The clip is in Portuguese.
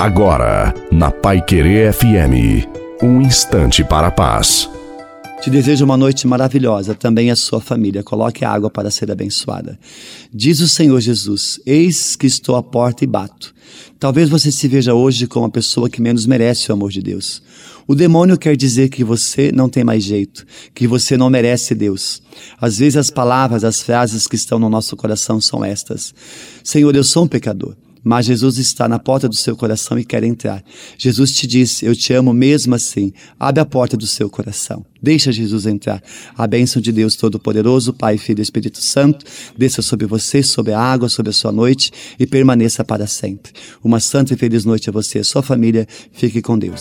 Agora, na Pai Querer FM, um instante para a paz. Te desejo uma noite maravilhosa, também a sua família. Coloque a água para ser abençoada. Diz o Senhor Jesus: Eis que estou à porta e bato. Talvez você se veja hoje como a pessoa que menos merece o amor de Deus. O demônio quer dizer que você não tem mais jeito, que você não merece Deus. Às vezes as palavras, as frases que estão no nosso coração são estas: Senhor, eu sou um pecador. Mas Jesus está na porta do seu coração e quer entrar. Jesus te diz: Eu te amo mesmo assim. Abre a porta do seu coração. Deixa Jesus entrar. A bênção de Deus Todo-Poderoso, Pai, Filho e Espírito Santo, desça sobre você, sobre a água, sobre a sua noite e permaneça para sempre. Uma santa e feliz noite a você e a sua família. Fique com Deus.